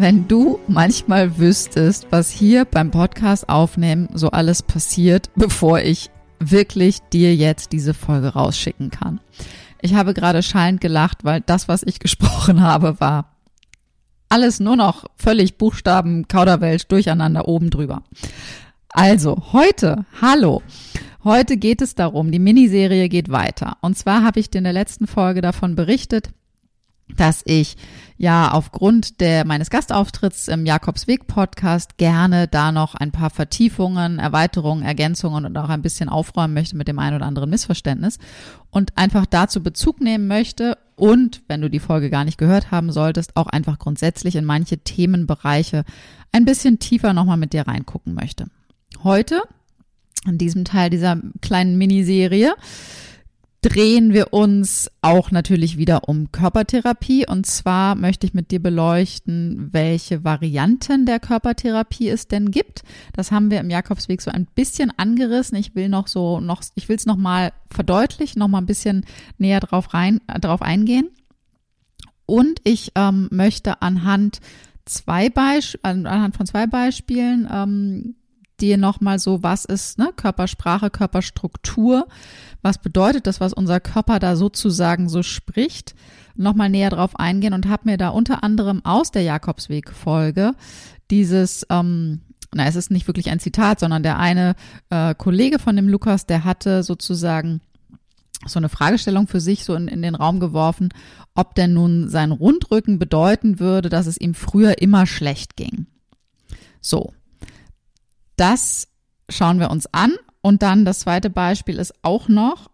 Wenn du manchmal wüsstest, was hier beim Podcast aufnehmen so alles passiert, bevor ich wirklich dir jetzt diese Folge rausschicken kann. Ich habe gerade schallend gelacht, weil das, was ich gesprochen habe, war alles nur noch völlig Buchstaben, Kauderwelsch, durcheinander oben drüber. Also, heute, hallo. Heute geht es darum, die Miniserie geht weiter. Und zwar habe ich dir in der letzten Folge davon berichtet, dass ich ja aufgrund der meines Gastauftritts im Jakobsweg Podcast gerne da noch ein paar Vertiefungen, Erweiterungen, Ergänzungen und auch ein bisschen aufräumen möchte mit dem einen oder anderen Missverständnis und einfach dazu Bezug nehmen möchte und wenn du die Folge gar nicht gehört haben solltest, auch einfach grundsätzlich in manche Themenbereiche ein bisschen tiefer nochmal mit dir reingucken möchte. Heute in diesem Teil dieser kleinen Miniserie drehen wir uns auch natürlich wieder um Körpertherapie. Und zwar möchte ich mit dir beleuchten, welche Varianten der Körpertherapie es denn gibt. Das haben wir im Jakobsweg so ein bisschen angerissen. Ich will noch so noch, ich will es noch mal verdeutlichen, noch mal ein bisschen näher drauf rein, drauf eingehen. Und ich ähm, möchte anhand zwei Beisp anhand von zwei Beispielen ähm, dir nochmal so, was ist ne, Körpersprache, Körperstruktur, was bedeutet das, was unser Körper da sozusagen so spricht, nochmal näher drauf eingehen und habe mir da unter anderem aus der Jakobsweg-Folge dieses, ähm, na, es ist nicht wirklich ein Zitat, sondern der eine äh, Kollege von dem Lukas, der hatte sozusagen so eine Fragestellung für sich so in, in den Raum geworfen, ob denn nun sein Rundrücken bedeuten würde, dass es ihm früher immer schlecht ging. So, das schauen wir uns an. Und dann das zweite Beispiel ist auch noch,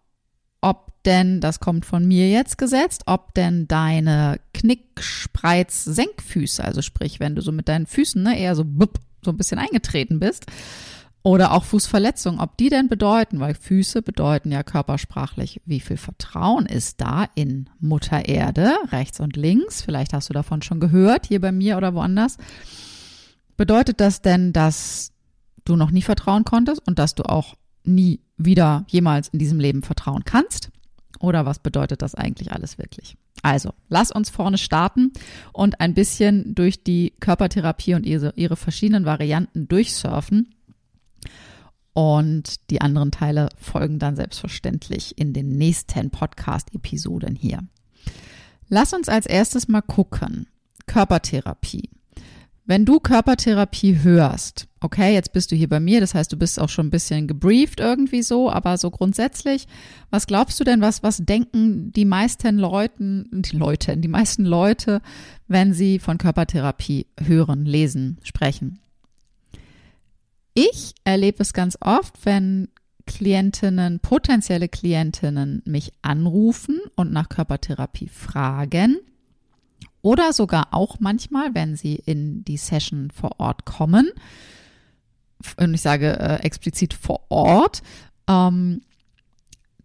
ob denn, das kommt von mir jetzt gesetzt, ob denn deine Knickspreiz-Senkfüße, also sprich, wenn du so mit deinen Füßen ne, eher so, bup, so ein bisschen eingetreten bist, oder auch Fußverletzungen, ob die denn bedeuten, weil Füße bedeuten ja körpersprachlich, wie viel Vertrauen ist da in Mutter Erde, rechts und links, vielleicht hast du davon schon gehört, hier bei mir oder woanders. Bedeutet das denn, dass du noch nie vertrauen konntest und dass du auch nie wieder jemals in diesem Leben vertrauen kannst? Oder was bedeutet das eigentlich alles wirklich? Also, lass uns vorne starten und ein bisschen durch die Körpertherapie und ihre, verschiedenen Varianten durchsurfen. Und die anderen Teile folgen dann selbstverständlich in den nächsten Podcast-Episoden hier. Lass uns als erstes mal gucken. Körpertherapie. Wenn du Körpertherapie hörst, okay, jetzt bist du hier bei mir, das heißt, du bist auch schon ein bisschen gebrieft irgendwie so, aber so grundsätzlich, was glaubst du denn, was, was denken die meisten Leuten, die Leute, die meisten Leute, wenn sie von Körpertherapie hören, lesen, sprechen? Ich erlebe es ganz oft, wenn Klientinnen, potenzielle Klientinnen mich anrufen und nach Körpertherapie fragen, oder sogar auch manchmal, wenn sie in die Session vor Ort kommen, und ich sage äh, explizit vor Ort, ähm,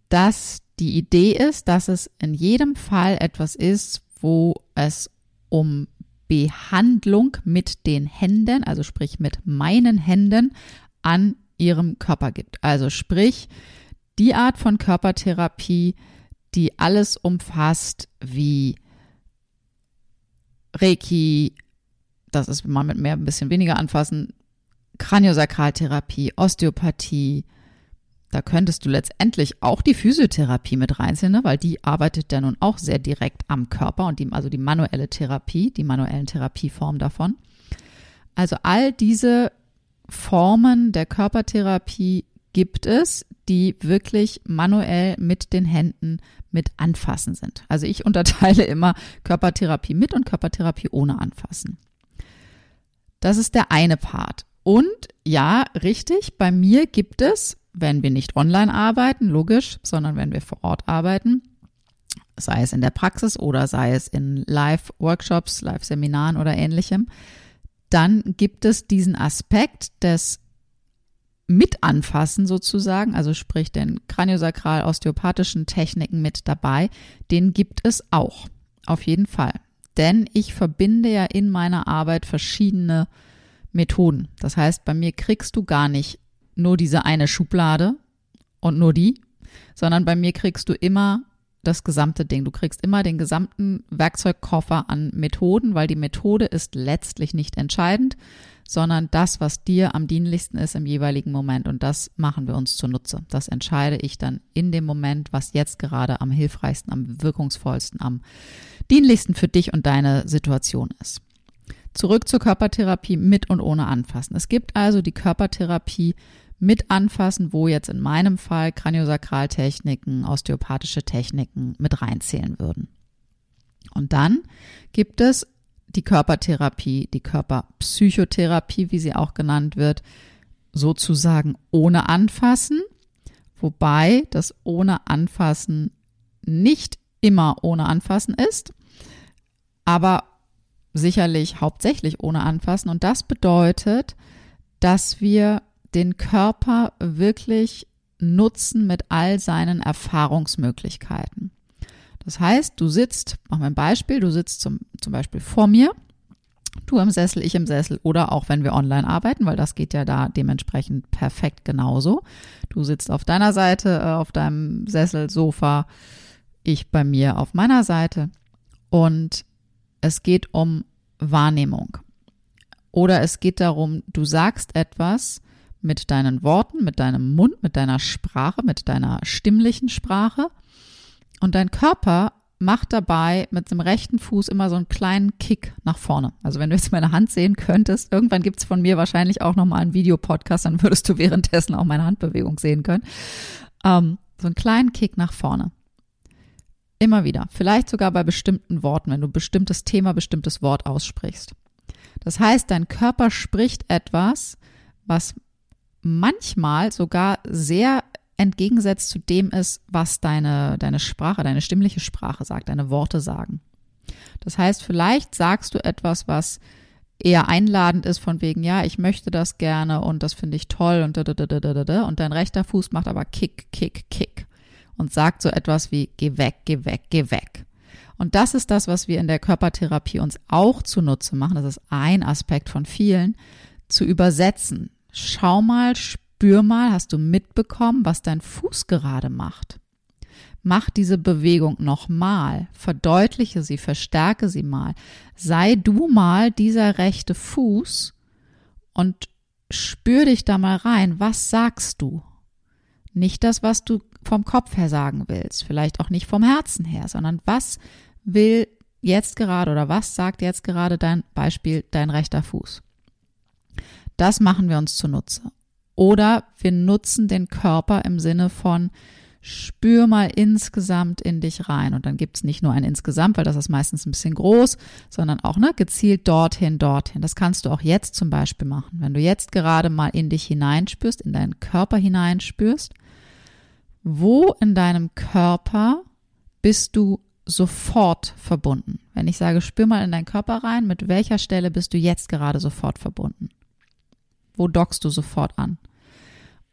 dass die Idee ist, dass es in jedem Fall etwas ist, wo es um Behandlung mit den Händen, also sprich mit meinen Händen an ihrem Körper gibt. Also sprich die Art von Körpertherapie, die alles umfasst, wie Reiki, das ist mal mit mehr ein bisschen weniger anfassen, Kraniosakraltherapie, Osteopathie. Da könntest du letztendlich auch die Physiotherapie mit reinziehen, ne? weil die arbeitet ja nun auch sehr direkt am Körper und die, also die manuelle Therapie, die manuellen Therapieformen davon. Also all diese Formen der Körpertherapie gibt es, die wirklich manuell mit den Händen mit anfassen sind. Also ich unterteile immer Körpertherapie mit und Körpertherapie ohne anfassen. Das ist der eine Part. Und ja, richtig, bei mir gibt es, wenn wir nicht online arbeiten, logisch, sondern wenn wir vor Ort arbeiten, sei es in der Praxis oder sei es in Live-Workshops, Live-Seminaren oder ähnlichem, dann gibt es diesen Aspekt des mit anfassen sozusagen, also sprich den kraniosakral osteopathischen Techniken mit dabei, den gibt es auch. Auf jeden Fall. Denn ich verbinde ja in meiner Arbeit verschiedene Methoden. Das heißt, bei mir kriegst du gar nicht nur diese eine Schublade und nur die, sondern bei mir kriegst du immer das gesamte Ding. Du kriegst immer den gesamten Werkzeugkoffer an Methoden, weil die Methode ist letztlich nicht entscheidend, sondern das, was dir am dienlichsten ist im jeweiligen Moment. Und das machen wir uns zunutze. Das entscheide ich dann in dem Moment, was jetzt gerade am hilfreichsten, am wirkungsvollsten, am dienlichsten für dich und deine Situation ist. Zurück zur Körpertherapie mit und ohne Anfassen. Es gibt also die Körpertherapie mit anfassen, wo jetzt in meinem Fall Kraniosakraltechniken, osteopathische Techniken mit reinzählen würden. Und dann gibt es die Körpertherapie, die Körperpsychotherapie, wie sie auch genannt wird, sozusagen ohne Anfassen, wobei das ohne Anfassen nicht immer ohne Anfassen ist, aber sicherlich hauptsächlich ohne Anfassen. Und das bedeutet, dass wir den Körper wirklich nutzen mit all seinen Erfahrungsmöglichkeiten. Das heißt, du sitzt, mach mal ein Beispiel, du sitzt zum, zum Beispiel vor mir, du im Sessel, ich im Sessel oder auch wenn wir online arbeiten, weil das geht ja da dementsprechend perfekt genauso. Du sitzt auf deiner Seite, äh, auf deinem Sessel, Sofa, ich bei mir auf meiner Seite und es geht um Wahrnehmung. Oder es geht darum, du sagst etwas mit deinen Worten, mit deinem Mund, mit deiner Sprache, mit deiner stimmlichen Sprache. Und dein Körper macht dabei mit dem rechten Fuß immer so einen kleinen Kick nach vorne. Also wenn du jetzt meine Hand sehen könntest, irgendwann gibt's von mir wahrscheinlich auch nochmal einen Videopodcast, dann würdest du währenddessen auch meine Handbewegung sehen können. Ähm, so einen kleinen Kick nach vorne. Immer wieder. Vielleicht sogar bei bestimmten Worten, wenn du bestimmtes Thema, bestimmtes Wort aussprichst. Das heißt, dein Körper spricht etwas, was manchmal sogar sehr entgegensetzt zu dem ist, was deine, deine Sprache, deine stimmliche Sprache sagt, deine Worte sagen. Das heißt, vielleicht sagst du etwas, was eher einladend ist von wegen, ja, ich möchte das gerne und das finde ich toll und da, da, da, da, da, und dein rechter Fuß macht aber Kick, Kick, Kick und sagt so etwas wie, geh weg, geh weg, geh weg. Und das ist das, was wir in der Körpertherapie uns auch zunutze machen. Das ist ein Aspekt von vielen, zu übersetzen, Schau mal, spür mal, hast du mitbekommen, was dein Fuß gerade macht? Mach diese Bewegung nochmal, verdeutliche sie, verstärke sie mal. Sei du mal dieser rechte Fuß und spür dich da mal rein. Was sagst du? Nicht das, was du vom Kopf her sagen willst, vielleicht auch nicht vom Herzen her, sondern was will jetzt gerade oder was sagt jetzt gerade dein Beispiel dein rechter Fuß? Das machen wir uns zunutze. Oder wir nutzen den Körper im Sinne von spür mal insgesamt in dich rein. Und dann gibt es nicht nur ein insgesamt, weil das ist meistens ein bisschen groß, sondern auch ne, gezielt dorthin, dorthin. Das kannst du auch jetzt zum Beispiel machen. Wenn du jetzt gerade mal in dich hineinspürst, in deinen Körper hineinspürst, wo in deinem Körper bist du sofort verbunden? Wenn ich sage, spür mal in deinen Körper rein, mit welcher Stelle bist du jetzt gerade sofort verbunden? Wo dockst du sofort an?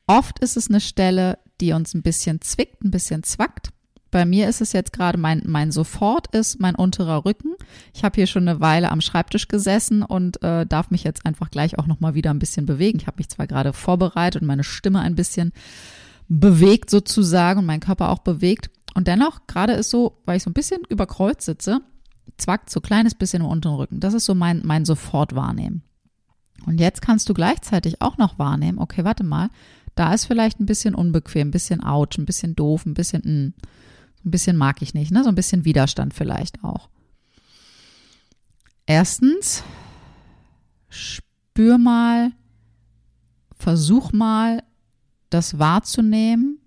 Oft ist es eine Stelle, die uns ein bisschen zwickt, ein bisschen zwackt. Bei mir ist es jetzt gerade mein, mein Sofort ist mein unterer Rücken. Ich habe hier schon eine Weile am Schreibtisch gesessen und äh, darf mich jetzt einfach gleich auch nochmal wieder ein bisschen bewegen. Ich habe mich zwar gerade vorbereitet und meine Stimme ein bisschen bewegt sozusagen und mein Körper auch bewegt. Und dennoch, gerade ist so, weil ich so ein bisschen überkreuzt sitze, zwackt so kleines bisschen im unteren Rücken. Das ist so mein, mein Sofort wahrnehmen. Und jetzt kannst du gleichzeitig auch noch wahrnehmen, okay, warte mal, da ist vielleicht ein bisschen unbequem, ein bisschen ouch, ein bisschen doof, ein bisschen, mh, mm, ein bisschen mag ich nicht, ne? So ein bisschen Widerstand vielleicht auch. Erstens, spür mal, versuch mal das wahrzunehmen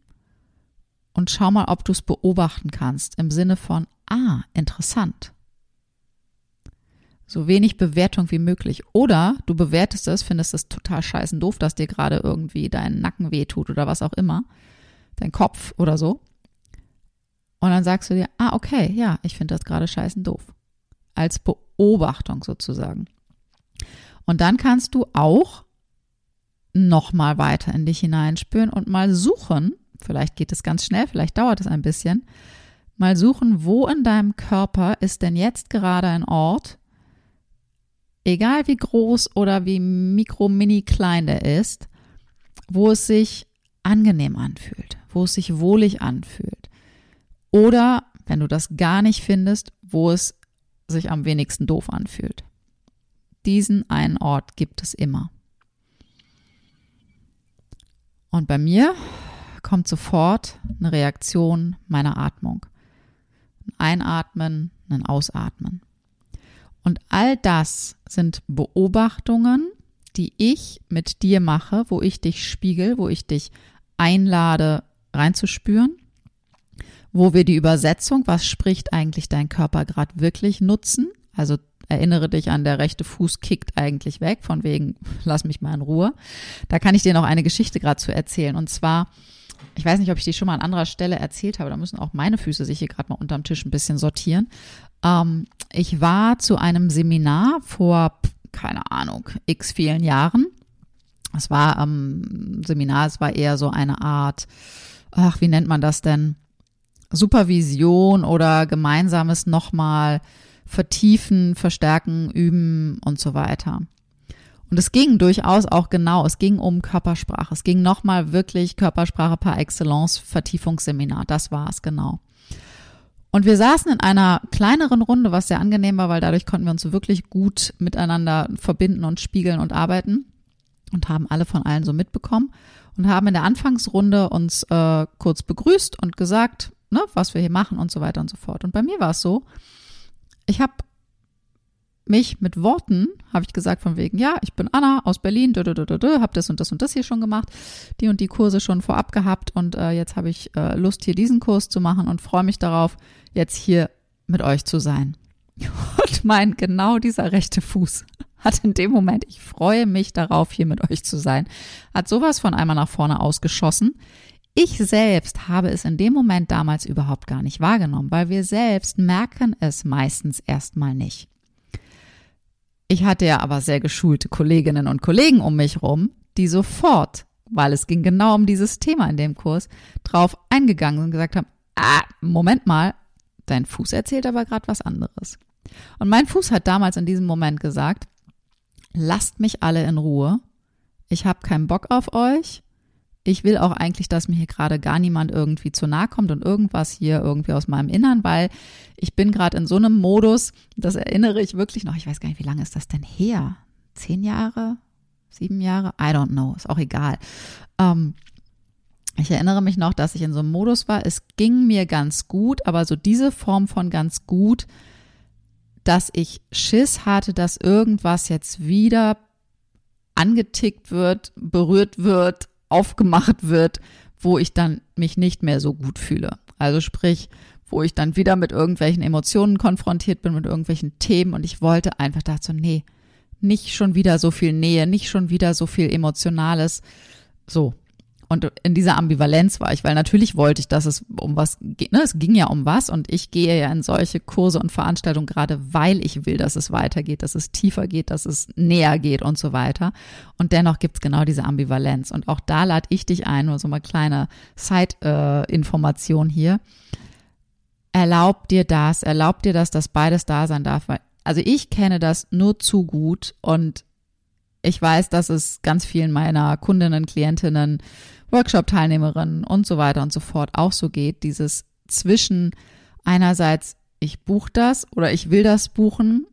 und schau mal, ob du es beobachten kannst im Sinne von, ah, interessant. So wenig Bewertung wie möglich. Oder du bewertest es, findest es total scheißen doof, dass dir gerade irgendwie dein Nacken wehtut oder was auch immer, dein Kopf oder so. Und dann sagst du dir, ah, okay, ja, ich finde das gerade scheißen doof. Als Beobachtung sozusagen. Und dann kannst du auch noch mal weiter in dich hineinspüren und mal suchen, vielleicht geht es ganz schnell, vielleicht dauert es ein bisschen, mal suchen, wo in deinem Körper ist denn jetzt gerade ein Ort, egal wie groß oder wie mikro, mini klein der ist, wo es sich angenehm anfühlt, wo es sich wohlig anfühlt. Oder, wenn du das gar nicht findest, wo es sich am wenigsten doof anfühlt. Diesen einen Ort gibt es immer. Und bei mir kommt sofort eine Reaktion meiner Atmung. Ein Einatmen, ein Ausatmen. Und all das sind Beobachtungen, die ich mit dir mache, wo ich dich spiegel, wo ich dich einlade, reinzuspüren, wo wir die Übersetzung, was spricht eigentlich dein Körper gerade wirklich nutzen, also erinnere dich an, der rechte Fuß kickt eigentlich weg, von wegen, lass mich mal in Ruhe. Da kann ich dir noch eine Geschichte gerade zu erzählen. Und zwar, ich weiß nicht, ob ich die schon mal an anderer Stelle erzählt habe, da müssen auch meine Füße sich hier gerade mal unterm Tisch ein bisschen sortieren. Ähm, ich war zu einem Seminar vor, keine Ahnung, x vielen Jahren. Es war ähm, Seminar, es war eher so eine Art, ach, wie nennt man das denn? Supervision oder gemeinsames nochmal vertiefen, verstärken, üben und so weiter. Und es ging durchaus auch genau, es ging um Körpersprache. Es ging nochmal wirklich Körpersprache par excellence, Vertiefungsseminar. Das war es genau. Und wir saßen in einer kleineren Runde, was sehr angenehm war, weil dadurch konnten wir uns wirklich gut miteinander verbinden und spiegeln und arbeiten und haben alle von allen so mitbekommen und haben in der Anfangsrunde uns äh, kurz begrüßt und gesagt, ne, was wir hier machen und so weiter und so fort. Und bei mir war es so, ich habe mich mit Worten, habe ich gesagt von wegen, ja, ich bin Anna aus Berlin, habe das und das und das hier schon gemacht, die und die Kurse schon vorab gehabt und äh, jetzt habe ich äh, Lust, hier diesen Kurs zu machen und freue mich darauf, jetzt hier mit euch zu sein. Und mein genau dieser rechte Fuß hat in dem Moment, ich freue mich darauf, hier mit euch zu sein, hat sowas von einmal nach vorne ausgeschossen. Ich selbst habe es in dem Moment damals überhaupt gar nicht wahrgenommen, weil wir selbst merken es meistens erstmal nicht. Ich hatte ja aber sehr geschulte Kolleginnen und Kollegen um mich rum, die sofort, weil es ging genau um dieses Thema in dem Kurs, drauf eingegangen und gesagt haben, ah, Moment mal, dein Fuß erzählt aber gerade was anderes. Und mein Fuß hat damals in diesem Moment gesagt, lasst mich alle in Ruhe, ich habe keinen Bock auf euch, ich will auch eigentlich, dass mir hier gerade gar niemand irgendwie zu nahe kommt und irgendwas hier irgendwie aus meinem Innern, weil ich bin gerade in so einem Modus, das erinnere ich wirklich noch, ich weiß gar nicht, wie lange ist das denn her? Zehn Jahre? Sieben Jahre? I don't know, ist auch egal. Ähm, ich erinnere mich noch, dass ich in so einem Modus war, es ging mir ganz gut, aber so diese Form von ganz gut, dass ich Schiss hatte, dass irgendwas jetzt wieder angetickt wird, berührt wird, aufgemacht wird, wo ich dann mich nicht mehr so gut fühle. Also sprich, wo ich dann wieder mit irgendwelchen Emotionen konfrontiert bin, mit irgendwelchen Themen und ich wollte einfach so, nee, nicht schon wieder so viel Nähe, nicht schon wieder so viel Emotionales. So, und in dieser Ambivalenz war ich, weil natürlich wollte ich, dass es um was geht. Ne? Es ging ja um was und ich gehe ja in solche Kurse und Veranstaltungen gerade, weil ich will, dass es weitergeht, dass es tiefer geht, dass es näher geht und so weiter. Und dennoch gibt es genau diese Ambivalenz. Und auch da lade ich dich ein, nur so mal kleine Side-Information äh, hier. Erlaub dir das, erlaub dir das, dass beides da sein darf. Weil, also ich kenne das nur zu gut und ich weiß, dass es ganz vielen meiner Kundinnen, Klientinnen Workshop-Teilnehmerinnen und so weiter und so fort auch so geht. Dieses zwischen einerseits, ich buche das oder ich will das buchen,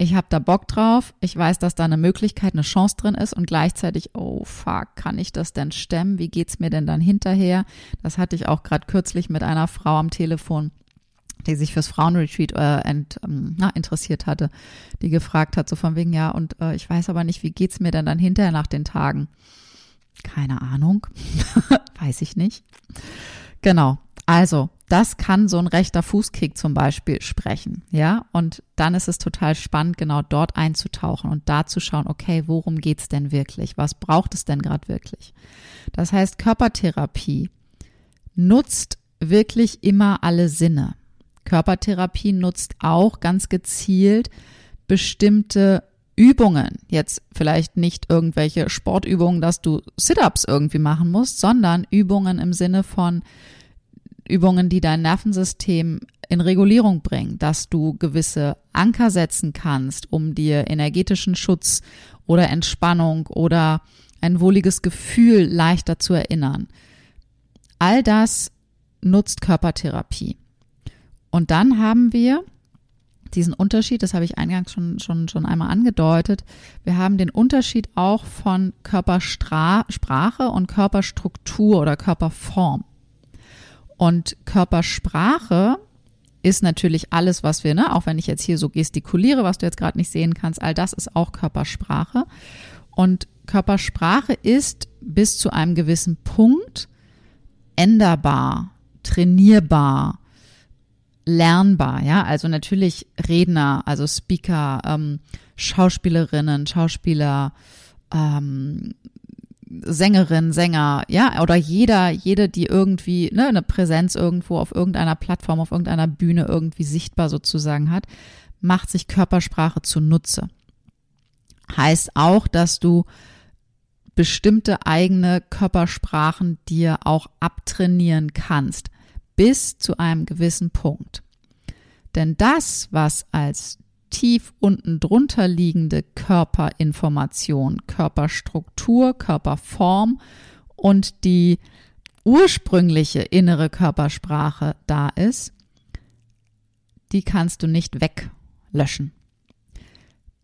ich habe da Bock drauf, ich weiß, dass da eine Möglichkeit, eine Chance drin ist und gleichzeitig, oh fuck, kann ich das denn stemmen? Wie geht's mir denn dann hinterher? Das hatte ich auch gerade kürzlich mit einer Frau am Telefon, die sich fürs Frauenretreat äh, ent, ähm, na, interessiert hatte, die gefragt hat, so von wegen, ja, und äh, ich weiß aber nicht, wie geht's mir denn dann hinterher nach den Tagen? Keine Ahnung. Weiß ich nicht. Genau. Also, das kann so ein rechter Fußkick zum Beispiel sprechen, ja. Und dann ist es total spannend, genau dort einzutauchen und da zu schauen, okay, worum geht's denn wirklich? Was braucht es denn gerade wirklich? Das heißt, Körpertherapie nutzt wirklich immer alle Sinne. Körpertherapie nutzt auch ganz gezielt bestimmte Übungen. Jetzt vielleicht nicht irgendwelche Sportübungen, dass du Sit-ups irgendwie machen musst, sondern Übungen im Sinne von Übungen, die dein Nervensystem in Regulierung bringen, dass du gewisse Anker setzen kannst, um dir energetischen Schutz oder Entspannung oder ein wohliges Gefühl leichter zu erinnern. All das nutzt Körpertherapie. Und dann haben wir diesen Unterschied, das habe ich eingangs schon, schon, schon einmal angedeutet. Wir haben den Unterschied auch von Körpersprache und Körperstruktur oder Körperform. Und Körpersprache ist natürlich alles, was wir, ne, auch wenn ich jetzt hier so gestikuliere, was du jetzt gerade nicht sehen kannst, all das ist auch Körpersprache. Und Körpersprache ist bis zu einem gewissen Punkt änderbar, trainierbar, lernbar, ja. Also natürlich Redner, also Speaker, ähm, Schauspielerinnen, Schauspieler, ähm, Sängerin, Sänger, ja, oder jeder, jede, die irgendwie ne, eine Präsenz irgendwo auf irgendeiner Plattform, auf irgendeiner Bühne irgendwie sichtbar sozusagen hat, macht sich Körpersprache zunutze. Heißt auch, dass du bestimmte eigene Körpersprachen dir auch abtrainieren kannst, bis zu einem gewissen Punkt. Denn das, was als tief unten drunter liegende Körperinformation, Körperstruktur, Körperform und die ursprüngliche innere Körpersprache da ist, die kannst du nicht weglöschen.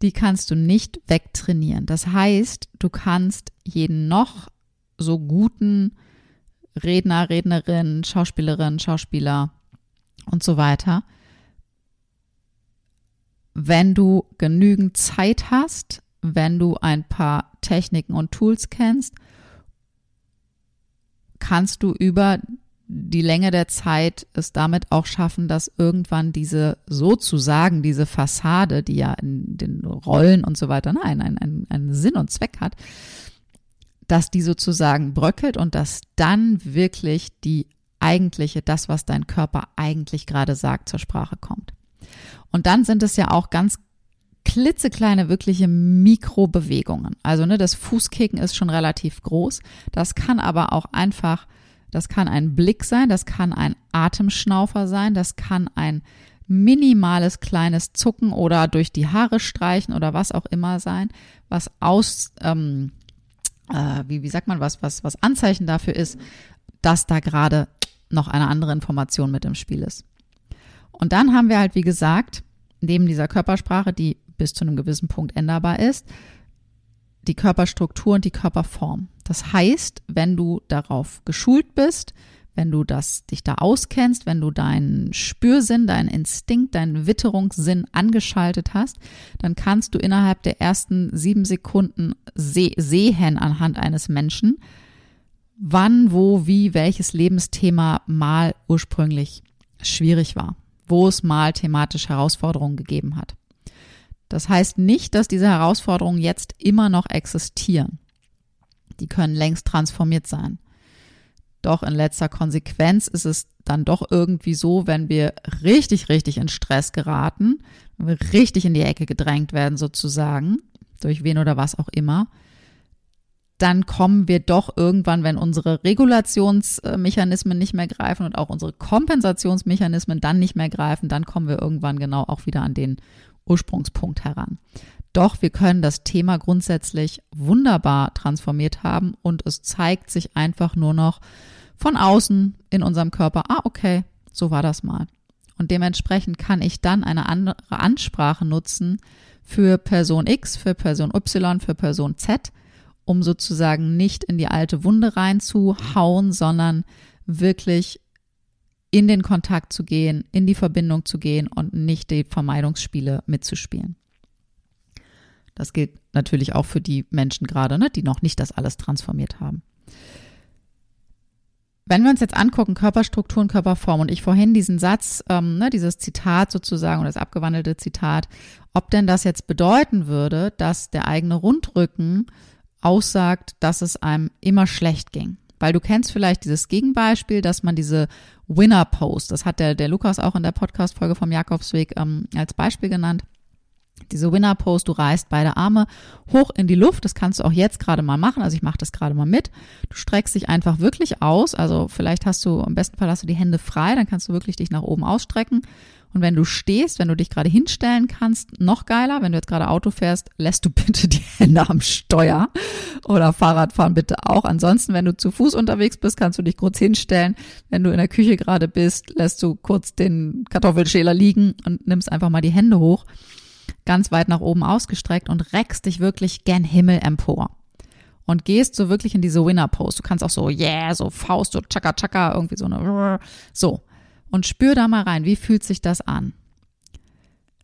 Die kannst du nicht wegtrainieren. Das heißt, du kannst jeden noch so guten Redner, Rednerin, Schauspielerin, Schauspieler und so weiter. Wenn du genügend Zeit hast, wenn du ein paar Techniken und Tools kennst, kannst du über die Länge der Zeit es damit auch schaffen, dass irgendwann diese sozusagen diese Fassade, die ja in den Rollen und so weiter nein, einen, einen, einen Sinn und Zweck hat, dass die sozusagen bröckelt und dass dann wirklich die eigentliche, das, was dein Körper eigentlich gerade sagt, zur Sprache kommt. Und dann sind es ja auch ganz klitzekleine, wirkliche Mikrobewegungen. Also ne, das Fußkicken ist schon relativ groß. Das kann aber auch einfach, das kann ein Blick sein, das kann ein Atemschnaufer sein, das kann ein minimales kleines Zucken oder durch die Haare streichen oder was auch immer sein, was aus, ähm, äh, wie, wie sagt man, was, was, was Anzeichen dafür ist, dass da gerade noch eine andere Information mit im Spiel ist. Und dann haben wir halt, wie gesagt, neben dieser Körpersprache, die bis zu einem gewissen Punkt änderbar ist, die Körperstruktur und die Körperform. Das heißt, wenn du darauf geschult bist, wenn du das, dich da auskennst, wenn du deinen Spürsinn, deinen Instinkt, deinen Witterungssinn angeschaltet hast, dann kannst du innerhalb der ersten sieben Sekunden seh sehen anhand eines Menschen, wann, wo, wie, welches Lebensthema mal ursprünglich schwierig war wo es mal thematisch Herausforderungen gegeben hat. Das heißt nicht, dass diese Herausforderungen jetzt immer noch existieren. Die können längst transformiert sein. Doch in letzter Konsequenz ist es dann doch irgendwie so, wenn wir richtig, richtig in Stress geraten, wenn wir richtig in die Ecke gedrängt werden sozusagen, durch wen oder was auch immer, dann kommen wir doch irgendwann, wenn unsere Regulationsmechanismen nicht mehr greifen und auch unsere Kompensationsmechanismen dann nicht mehr greifen, dann kommen wir irgendwann genau auch wieder an den Ursprungspunkt heran. Doch wir können das Thema grundsätzlich wunderbar transformiert haben und es zeigt sich einfach nur noch von außen in unserem Körper, ah, okay, so war das mal. Und dementsprechend kann ich dann eine andere Ansprache nutzen für Person X, für Person Y, für Person Z, um sozusagen nicht in die alte Wunde reinzuhauen, sondern wirklich in den Kontakt zu gehen, in die Verbindung zu gehen und nicht die Vermeidungsspiele mitzuspielen. Das gilt natürlich auch für die Menschen gerade, ne, die noch nicht das alles transformiert haben. Wenn wir uns jetzt angucken, Körperstrukturen, Körperform und ich vorhin diesen Satz, ähm, ne, dieses Zitat sozusagen oder das abgewandelte Zitat, ob denn das jetzt bedeuten würde, dass der eigene Rundrücken aussagt, dass es einem immer schlecht ging. Weil du kennst vielleicht dieses Gegenbeispiel, dass man diese Winner Post, das hat der, der Lukas auch in der Podcast-Folge vom Jakobsweg ähm, als Beispiel genannt. Diese Winner Post, du reißt beide Arme hoch in die Luft. Das kannst du auch jetzt gerade mal machen. Also ich mache das gerade mal mit. Du streckst dich einfach wirklich aus. Also vielleicht hast du, im besten Fall hast du die Hände frei, dann kannst du wirklich dich nach oben ausstrecken und wenn du stehst, wenn du dich gerade hinstellen kannst, noch geiler. Wenn du jetzt gerade Auto fährst, lässt du bitte die Hände am Steuer oder Fahrradfahren bitte auch. Ansonsten, wenn du zu Fuß unterwegs bist, kannst du dich kurz hinstellen. Wenn du in der Küche gerade bist, lässt du kurz den Kartoffelschäler liegen und nimmst einfach mal die Hände hoch, ganz weit nach oben ausgestreckt und reckst dich wirklich gen Himmel empor und gehst so wirklich in diese Winner Pose. Du kannst auch so yeah, so Faust, so chaka chaka, irgendwie so eine so und spür da mal rein, wie fühlt sich das an?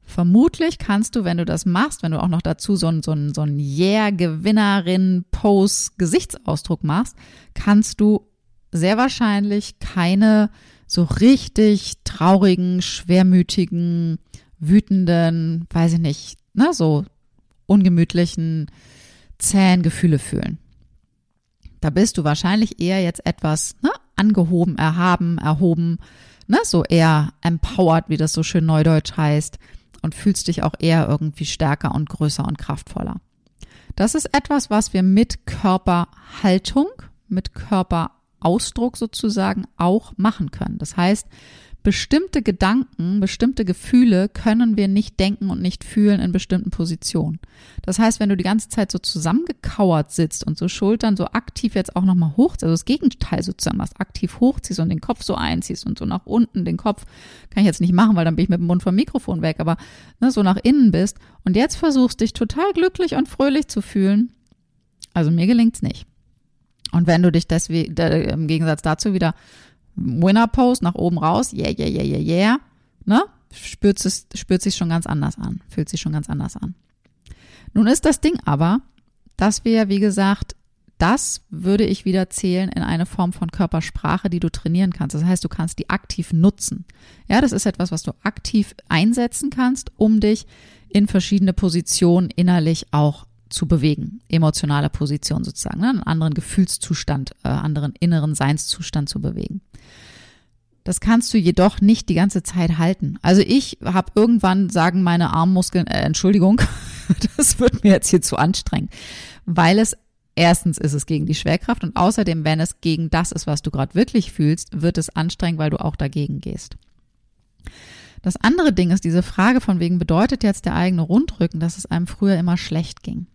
Vermutlich kannst du, wenn du das machst, wenn du auch noch dazu so einen so einen, so einen Yeah-Gewinnerin-Pose-Gesichtsausdruck machst, kannst du sehr wahrscheinlich keine so richtig traurigen, schwermütigen, wütenden, weiß ich nicht, ne, so ungemütlichen, zähen Gefühle fühlen. Da bist du wahrscheinlich eher jetzt etwas ne, angehoben, erhaben, erhoben, ne, so eher empowered, wie das so schön neudeutsch heißt, und fühlst dich auch eher irgendwie stärker und größer und kraftvoller. Das ist etwas, was wir mit Körperhaltung, mit Körperausdruck sozusagen auch machen können. Das heißt, bestimmte Gedanken, bestimmte Gefühle können wir nicht denken und nicht fühlen in bestimmten Positionen. Das heißt, wenn du die ganze Zeit so zusammengekauert sitzt und so Schultern so aktiv jetzt auch nochmal hochziehst, also das Gegenteil sozusagen machst, aktiv hochziehst und den Kopf so einziehst und so nach unten den Kopf, kann ich jetzt nicht machen, weil dann bin ich mit dem Mund vom Mikrofon weg, aber ne, so nach innen bist und jetzt versuchst dich total glücklich und fröhlich zu fühlen, also mir gelingt's nicht. Und wenn du dich deswegen, im Gegensatz dazu wieder Winner Pose nach oben raus, yeah, yeah, yeah, yeah, yeah, ne? Spürt es, spürt sich schon ganz anders an, fühlt sich schon ganz anders an. Nun ist das Ding aber, dass wir, wie gesagt, das würde ich wieder zählen in eine Form von Körpersprache, die du trainieren kannst. Das heißt, du kannst die aktiv nutzen. Ja, das ist etwas, was du aktiv einsetzen kannst, um dich in verschiedene Positionen innerlich auch zu bewegen, emotionale Position sozusagen, ne? einen anderen Gefühlszustand, äh, anderen inneren Seinszustand zu bewegen. Das kannst du jedoch nicht die ganze Zeit halten. Also ich habe irgendwann sagen meine Armmuskeln, äh, Entschuldigung, das wird mir jetzt hier zu anstrengend, weil es erstens ist es gegen die Schwerkraft und außerdem, wenn es gegen das ist, was du gerade wirklich fühlst, wird es anstrengend, weil du auch dagegen gehst. Das andere Ding ist diese Frage von wegen bedeutet jetzt der eigene Rundrücken, dass es einem früher immer schlecht ging.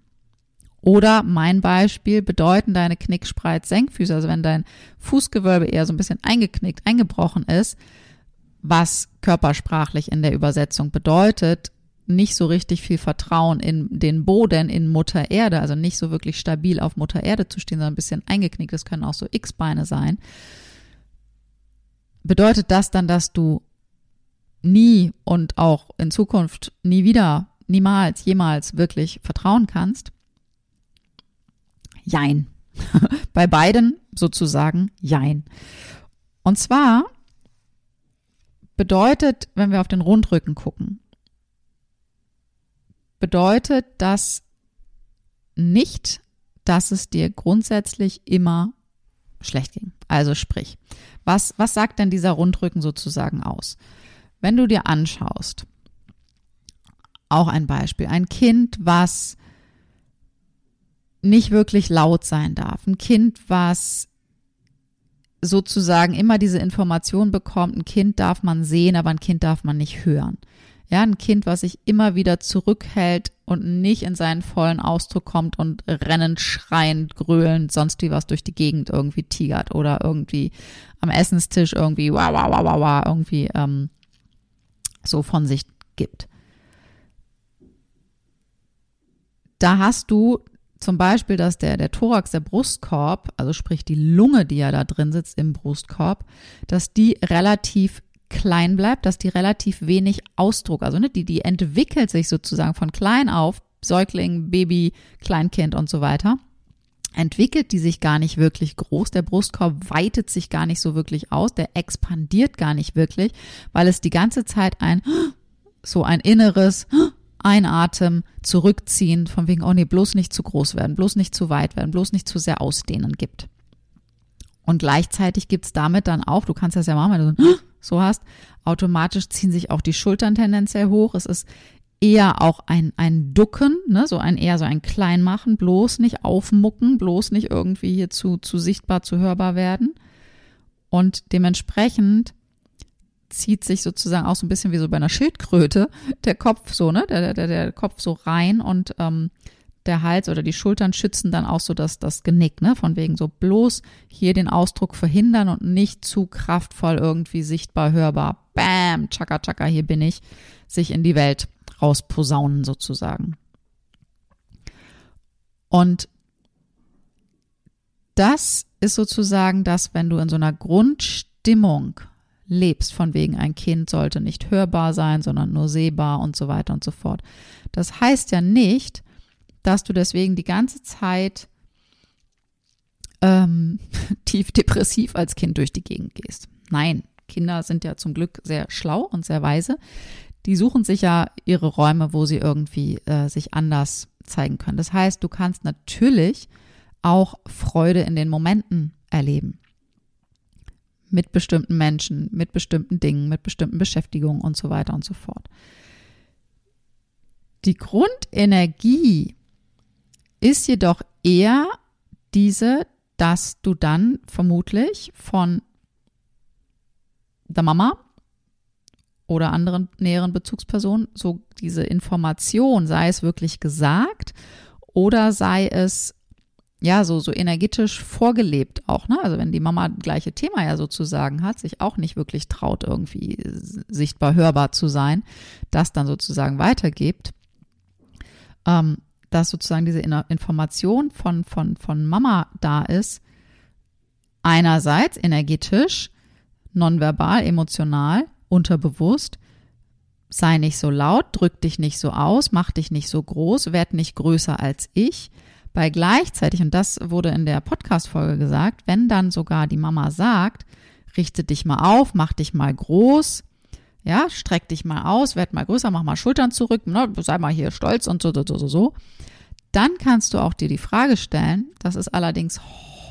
Oder mein Beispiel bedeuten deine Knickspreiz-Senkfüße, also wenn dein Fußgewölbe eher so ein bisschen eingeknickt, eingebrochen ist, was körpersprachlich in der Übersetzung bedeutet, nicht so richtig viel Vertrauen in den Boden, in Mutter Erde, also nicht so wirklich stabil auf Mutter Erde zu stehen, sondern ein bisschen eingeknickt, das können auch so X-Beine sein. Bedeutet das dann, dass du nie und auch in Zukunft nie wieder, niemals, jemals wirklich vertrauen kannst? Jein. Bei beiden sozusagen Jein. Und zwar bedeutet, wenn wir auf den Rundrücken gucken, bedeutet das nicht, dass es dir grundsätzlich immer schlecht ging. Also sprich, was, was sagt denn dieser Rundrücken sozusagen aus? Wenn du dir anschaust, auch ein Beispiel, ein Kind, was nicht wirklich laut sein darf. Ein Kind, was sozusagen immer diese Information bekommt, ein Kind darf man sehen, aber ein Kind darf man nicht hören. Ja, ein Kind, was sich immer wieder zurückhält und nicht in seinen vollen Ausdruck kommt und rennend, schreiend, gröhlend, sonst wie was durch die Gegend irgendwie tigert oder irgendwie am Essenstisch irgendwie wah, wah, wah, wah, wah, irgendwie ähm, so von sich gibt. Da hast du zum Beispiel, dass der, der Thorax, der Brustkorb, also sprich die Lunge, die ja da drin sitzt im Brustkorb, dass die relativ klein bleibt, dass die relativ wenig Ausdruck, also ne, die, die entwickelt sich sozusagen von klein auf Säugling, Baby, Kleinkind und so weiter, entwickelt die sich gar nicht wirklich groß. Der Brustkorb weitet sich gar nicht so wirklich aus, der expandiert gar nicht wirklich, weil es die ganze Zeit ein so ein inneres Einatmen, zurückziehen, von wegen, oh nee, bloß nicht zu groß werden, bloß nicht zu weit werden, bloß nicht zu sehr ausdehnen gibt. Und gleichzeitig gibt's damit dann auch, du kannst das ja machen, wenn du so hast, automatisch ziehen sich auch die Schultern tendenziell hoch. Es ist eher auch ein, ein Ducken, ne, so ein eher so ein Kleinmachen, bloß nicht aufmucken, bloß nicht irgendwie hier zu, zu sichtbar, zu hörbar werden. Und dementsprechend zieht sich sozusagen auch so ein bisschen wie so bei einer Schildkröte der Kopf so, ne, der, der, der Kopf so rein und ähm, der Hals oder die Schultern schützen dann auch so das, das Genick, ne, von wegen so bloß hier den Ausdruck verhindern und nicht zu kraftvoll irgendwie sichtbar hörbar, bam, tschakka, tschakka, hier bin ich, sich in die Welt rausposaunen sozusagen. Und das ist sozusagen das, wenn du in so einer Grundstimmung lebst, von wegen ein Kind sollte nicht hörbar sein, sondern nur sehbar und so weiter und so fort. Das heißt ja nicht, dass du deswegen die ganze Zeit ähm, tief depressiv als Kind durch die Gegend gehst. Nein, Kinder sind ja zum Glück sehr schlau und sehr weise. Die suchen sich ja ihre Räume, wo sie irgendwie äh, sich anders zeigen können. Das heißt, du kannst natürlich auch Freude in den Momenten erleben mit bestimmten Menschen, mit bestimmten Dingen, mit bestimmten Beschäftigungen und so weiter und so fort. Die Grundenergie ist jedoch eher diese, dass du dann vermutlich von der Mama oder anderen näheren Bezugspersonen so diese Information, sei es wirklich gesagt oder sei es ja, so, so energetisch vorgelebt auch, ne? Also wenn die Mama gleiche Thema ja sozusagen hat, sich auch nicht wirklich traut, irgendwie sichtbar hörbar zu sein, das dann sozusagen weitergibt, ähm, dass sozusagen diese Information von, von, von Mama da ist, einerseits energetisch, nonverbal, emotional, unterbewusst, sei nicht so laut, drück dich nicht so aus, mach dich nicht so groß, werd nicht größer als ich, bei gleichzeitig, und das wurde in der Podcast-Folge gesagt, wenn dann sogar die Mama sagt, richte dich mal auf, mach dich mal groß, ja, streck dich mal aus, werd mal größer, mach mal Schultern zurück, ne, sei mal hier stolz und so, so, so, so, dann kannst du auch dir die Frage stellen, das ist allerdings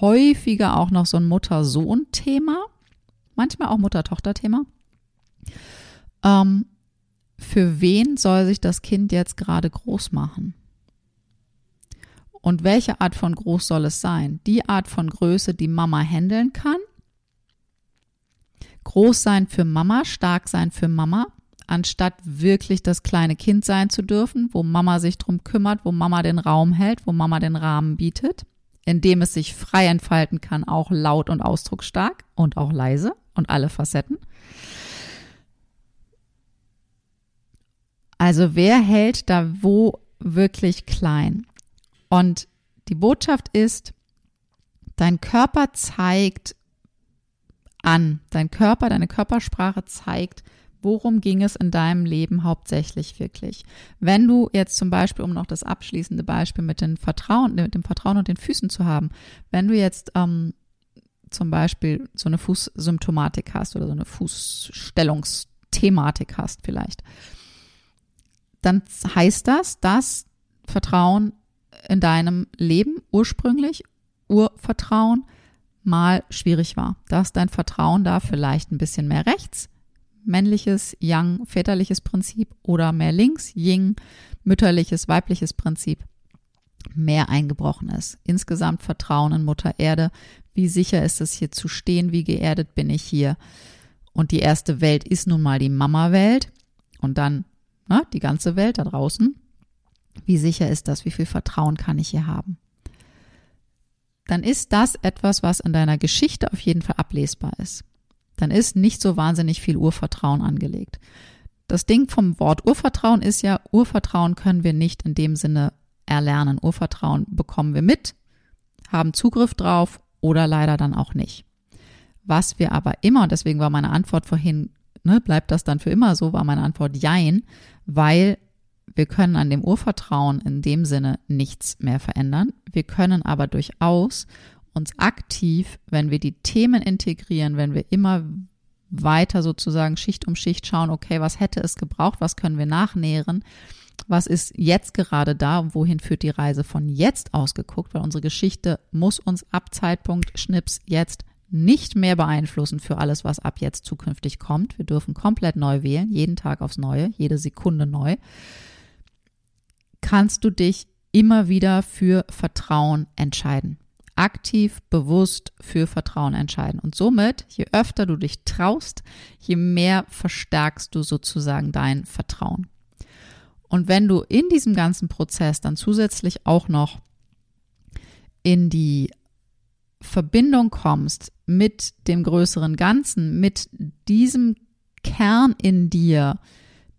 häufiger auch noch so ein Mutter-Sohn-Thema, manchmal auch Mutter-Tochter-Thema. Ähm, für wen soll sich das Kind jetzt gerade groß machen? Und welche Art von groß soll es sein? Die Art von Größe, die Mama handeln kann. Groß sein für Mama, stark sein für Mama, anstatt wirklich das kleine Kind sein zu dürfen, wo Mama sich drum kümmert, wo Mama den Raum hält, wo Mama den Rahmen bietet, indem es sich frei entfalten kann, auch laut und ausdrucksstark und auch leise und alle Facetten. Also wer hält da wo wirklich klein? Und die Botschaft ist, dein Körper zeigt an, dein Körper, deine Körpersprache zeigt, worum ging es in deinem Leben hauptsächlich wirklich. Wenn du jetzt zum Beispiel, um noch das abschließende Beispiel mit, den Vertrauen, mit dem Vertrauen und den Füßen zu haben, wenn du jetzt ähm, zum Beispiel so eine Fußsymptomatik hast oder so eine Fußstellungsthematik hast vielleicht, dann heißt das, dass Vertrauen in deinem Leben ursprünglich, Urvertrauen, mal schwierig war. Dass dein Vertrauen da vielleicht ein bisschen mehr rechts, männliches, yang, väterliches Prinzip oder mehr links, ying, mütterliches, weibliches Prinzip mehr eingebrochen ist. Insgesamt Vertrauen in Mutter Erde. Wie sicher ist es hier zu stehen? Wie geerdet bin ich hier? Und die erste Welt ist nun mal die Mama-Welt und dann ne, die ganze Welt da draußen. Wie sicher ist das? Wie viel Vertrauen kann ich hier haben? Dann ist das etwas, was in deiner Geschichte auf jeden Fall ablesbar ist. Dann ist nicht so wahnsinnig viel Urvertrauen angelegt. Das Ding vom Wort Urvertrauen ist ja, Urvertrauen können wir nicht in dem Sinne erlernen. Urvertrauen bekommen wir mit, haben Zugriff drauf oder leider dann auch nicht. Was wir aber immer, und deswegen war meine Antwort vorhin, ne, bleibt das dann für immer so, war meine Antwort Jein, weil Wir können an dem Urvertrauen in dem Sinne nichts mehr verändern. Wir können aber durchaus uns aktiv, wenn wir die Themen integrieren, wenn wir immer weiter sozusagen Schicht um Schicht schauen, okay, was hätte es gebraucht, was können wir nachnähren, was ist jetzt gerade da und wohin führt die Reise von jetzt ausgeguckt, weil unsere Geschichte muss uns ab Zeitpunkt Schnips jetzt nicht mehr beeinflussen für alles, was ab jetzt zukünftig kommt. Wir dürfen komplett neu wählen, jeden Tag aufs Neue, jede Sekunde neu. Kannst du dich immer wieder für Vertrauen entscheiden. Aktiv, bewusst für Vertrauen entscheiden. Und somit, je öfter du dich traust, je mehr verstärkst du sozusagen dein Vertrauen. Und wenn du in diesem ganzen Prozess dann zusätzlich auch noch in die Verbindung kommst mit dem größeren Ganzen, mit diesem Kern in dir,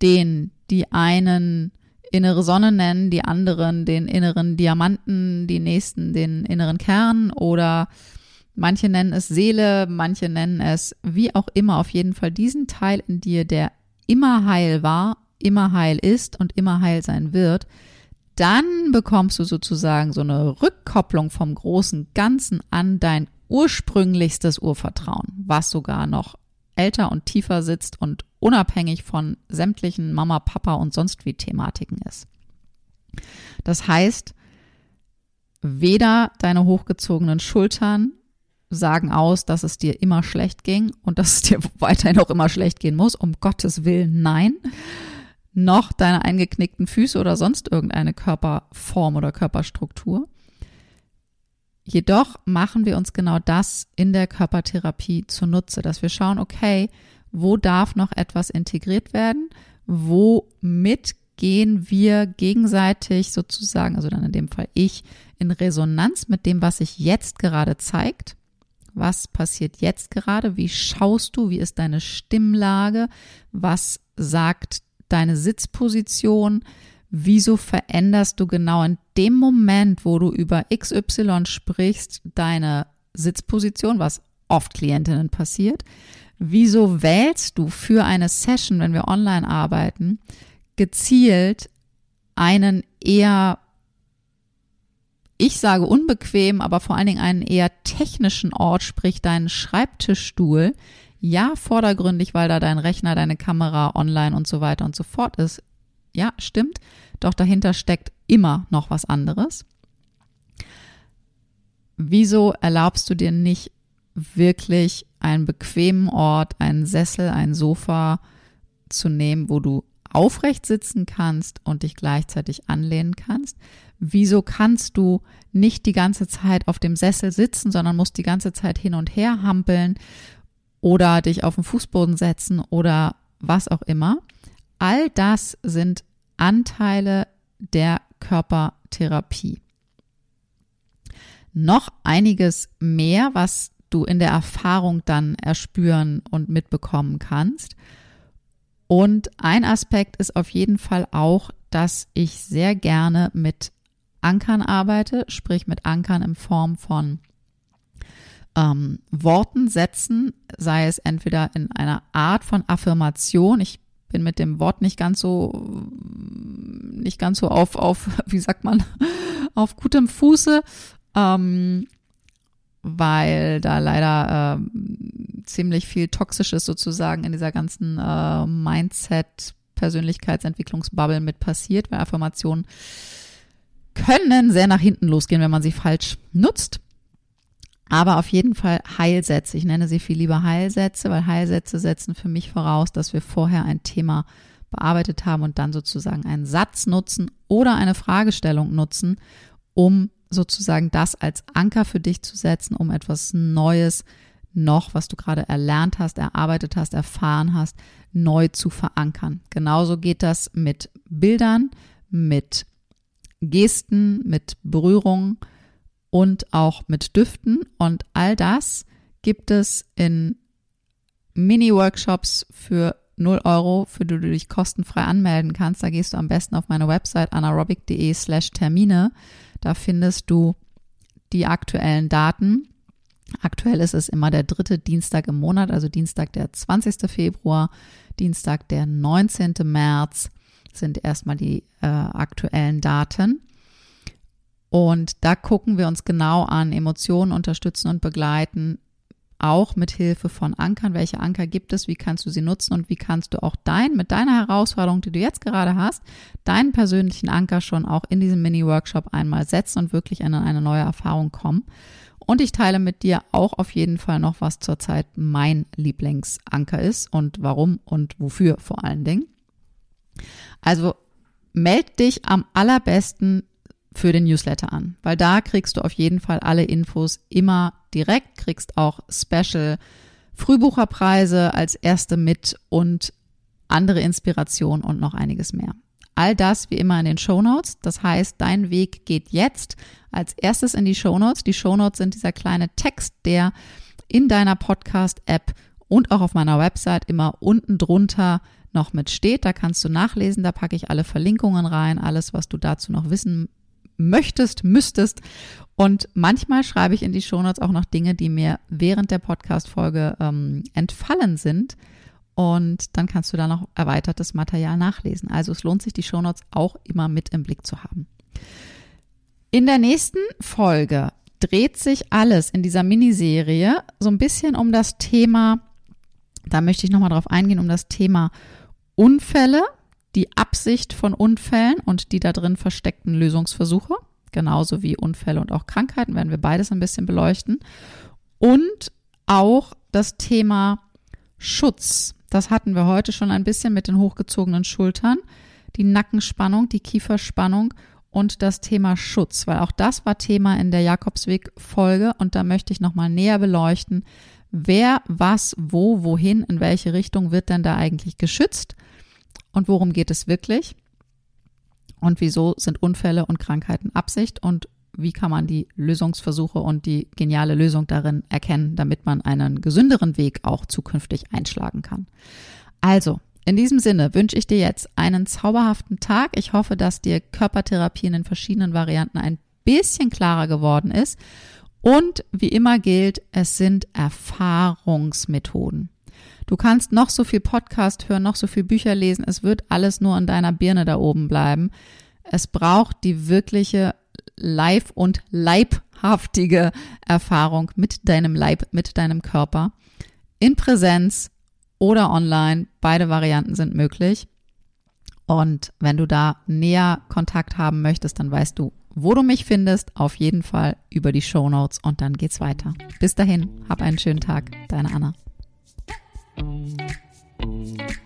den die einen innere Sonne nennen, die anderen den inneren Diamanten, die nächsten den inneren Kern oder manche nennen es Seele, manche nennen es wie auch immer, auf jeden Fall diesen Teil in dir, der immer heil war, immer heil ist und immer heil sein wird, dann bekommst du sozusagen so eine Rückkopplung vom großen Ganzen an dein ursprünglichstes Urvertrauen, was sogar noch älter und tiefer sitzt und unabhängig von sämtlichen Mama, Papa und sonst wie Thematiken ist. Das heißt, weder deine hochgezogenen Schultern sagen aus, dass es dir immer schlecht ging und dass es dir weiterhin auch immer schlecht gehen muss, um Gottes Willen, nein noch deine eingeknickten Füße oder sonst irgendeine Körperform oder Körperstruktur. Jedoch machen wir uns genau das in der Körpertherapie zunutze, dass wir schauen, okay, wo darf noch etwas integriert werden? Womit gehen wir gegenseitig sozusagen, also dann in dem Fall ich, in Resonanz mit dem, was sich jetzt gerade zeigt? Was passiert jetzt gerade? Wie schaust du? Wie ist deine Stimmlage? Was sagt deine Sitzposition, wieso veränderst du genau in dem Moment, wo du über XY sprichst, deine Sitzposition, was oft Klientinnen passiert. Wieso wählst du für eine Session, wenn wir online arbeiten, gezielt einen eher, ich sage unbequem, aber vor allen Dingen einen eher technischen Ort, sprich deinen Schreibtischstuhl, ja, vordergründig, weil da dein Rechner, deine Kamera online und so weiter und so fort ist. Ja, stimmt. Doch dahinter steckt immer noch was anderes. Wieso erlaubst du dir nicht wirklich einen bequemen Ort, einen Sessel, ein Sofa zu nehmen, wo du aufrecht sitzen kannst und dich gleichzeitig anlehnen kannst? Wieso kannst du nicht die ganze Zeit auf dem Sessel sitzen, sondern musst die ganze Zeit hin und her hampeln oder dich auf den Fußboden setzen oder was auch immer. All das sind Anteile der Körpertherapie. Noch einiges mehr, was du in der Erfahrung dann erspüren und mitbekommen kannst. Und ein Aspekt ist auf jeden Fall auch, dass ich sehr gerne mit Ankern arbeite, sprich mit Ankern in Form von ähm, Worten, Sätzen, sei es entweder in einer Art von Affirmation. Ich bin mit dem Wort nicht ganz so, nicht ganz so auf, auf, wie sagt man, auf gutem Fuße, ähm, weil da leider äh, ziemlich viel Toxisches sozusagen in dieser ganzen äh, Mindset, Persönlichkeitsentwicklungsbubble mit passiert, weil Affirmationen können sehr nach hinten losgehen, wenn man sie falsch nutzt. Aber auf jeden Fall Heilsätze. Ich nenne sie viel lieber Heilsätze, weil Heilsätze setzen für mich voraus, dass wir vorher ein Thema bearbeitet haben und dann sozusagen einen Satz nutzen oder eine Fragestellung nutzen, um sozusagen das als Anker für dich zu setzen, um etwas Neues noch, was du gerade erlernt hast, erarbeitet hast, erfahren hast, neu zu verankern. Genauso geht das mit Bildern, mit Gesten, mit Berührungen und auch mit Düften. Und all das gibt es in Mini-Workshops für 0 Euro, für die du dich kostenfrei anmelden kannst. Da gehst du am besten auf meine Website anaerobic.de slash Termine. Da findest du die aktuellen Daten. Aktuell ist es immer der dritte Dienstag im Monat, also Dienstag der 20. Februar, Dienstag der 19. März, sind erstmal die äh, aktuellen Daten. Und da gucken wir uns genau an, Emotionen unterstützen und begleiten, auch mit Hilfe von Ankern. Welche Anker gibt es? Wie kannst du sie nutzen? Und wie kannst du auch dein, mit deiner Herausforderung, die du jetzt gerade hast, deinen persönlichen Anker schon auch in diesem Mini-Workshop einmal setzen und wirklich in eine neue Erfahrung kommen? Und ich teile mit dir auch auf jeden Fall noch, was zurzeit mein Lieblingsanker ist und warum und wofür vor allen Dingen. Also meld dich am allerbesten für den Newsletter an, weil da kriegst du auf jeden Fall alle Infos immer direkt, kriegst auch Special Frühbucherpreise als erste mit und andere Inspiration und noch einiges mehr. All das wie immer in den Show Notes. Das heißt, dein Weg geht jetzt als erstes in die Show Notes. Die Show Notes sind dieser kleine Text, der in deiner Podcast-App und auch auf meiner Website immer unten drunter noch mit steht. Da kannst du nachlesen. Da packe ich alle Verlinkungen rein, alles, was du dazu noch wissen möchtest, müsstest. Und manchmal schreibe ich in die Shownotes auch noch Dinge, die mir während der Podcast-Folge ähm, entfallen sind. Und dann kannst du da noch erweitertes Material nachlesen. Also es lohnt sich, die Shownotes auch immer mit im Blick zu haben. In der nächsten Folge dreht sich alles in dieser Miniserie so ein bisschen um das Thema, da möchte ich nochmal drauf eingehen, um das Thema Unfälle die Absicht von Unfällen und die da drin versteckten Lösungsversuche, genauso wie Unfälle und auch Krankheiten, werden wir beides ein bisschen beleuchten. Und auch das Thema Schutz. Das hatten wir heute schon ein bisschen mit den hochgezogenen Schultern, die Nackenspannung, die Kieferspannung und das Thema Schutz, weil auch das war Thema in der Jakobsweg-Folge und da möchte ich nochmal näher beleuchten, wer, was, wo, wohin, in welche Richtung wird denn da eigentlich geschützt und worum geht es wirklich und wieso sind Unfälle und Krankheiten Absicht und wie kann man die Lösungsversuche und die geniale Lösung darin erkennen, damit man einen gesünderen Weg auch zukünftig einschlagen kann. Also, in diesem Sinne wünsche ich dir jetzt einen zauberhaften Tag. Ich hoffe, dass dir Körpertherapie in den verschiedenen Varianten ein bisschen klarer geworden ist. Und wie immer gilt, es sind Erfahrungsmethoden. Du kannst noch so viel Podcast hören, noch so viel Bücher lesen. Es wird alles nur in deiner Birne da oben bleiben. Es braucht die wirkliche live- und leibhaftige Erfahrung mit deinem Leib, mit deinem Körper. In Präsenz oder online. Beide Varianten sind möglich. Und wenn du da näher Kontakt haben möchtest, dann weißt du, wo du mich findest. Auf jeden Fall über die Show Notes und dann geht's weiter. Bis dahin, hab einen schönen Tag. Deine Anna. Thank you.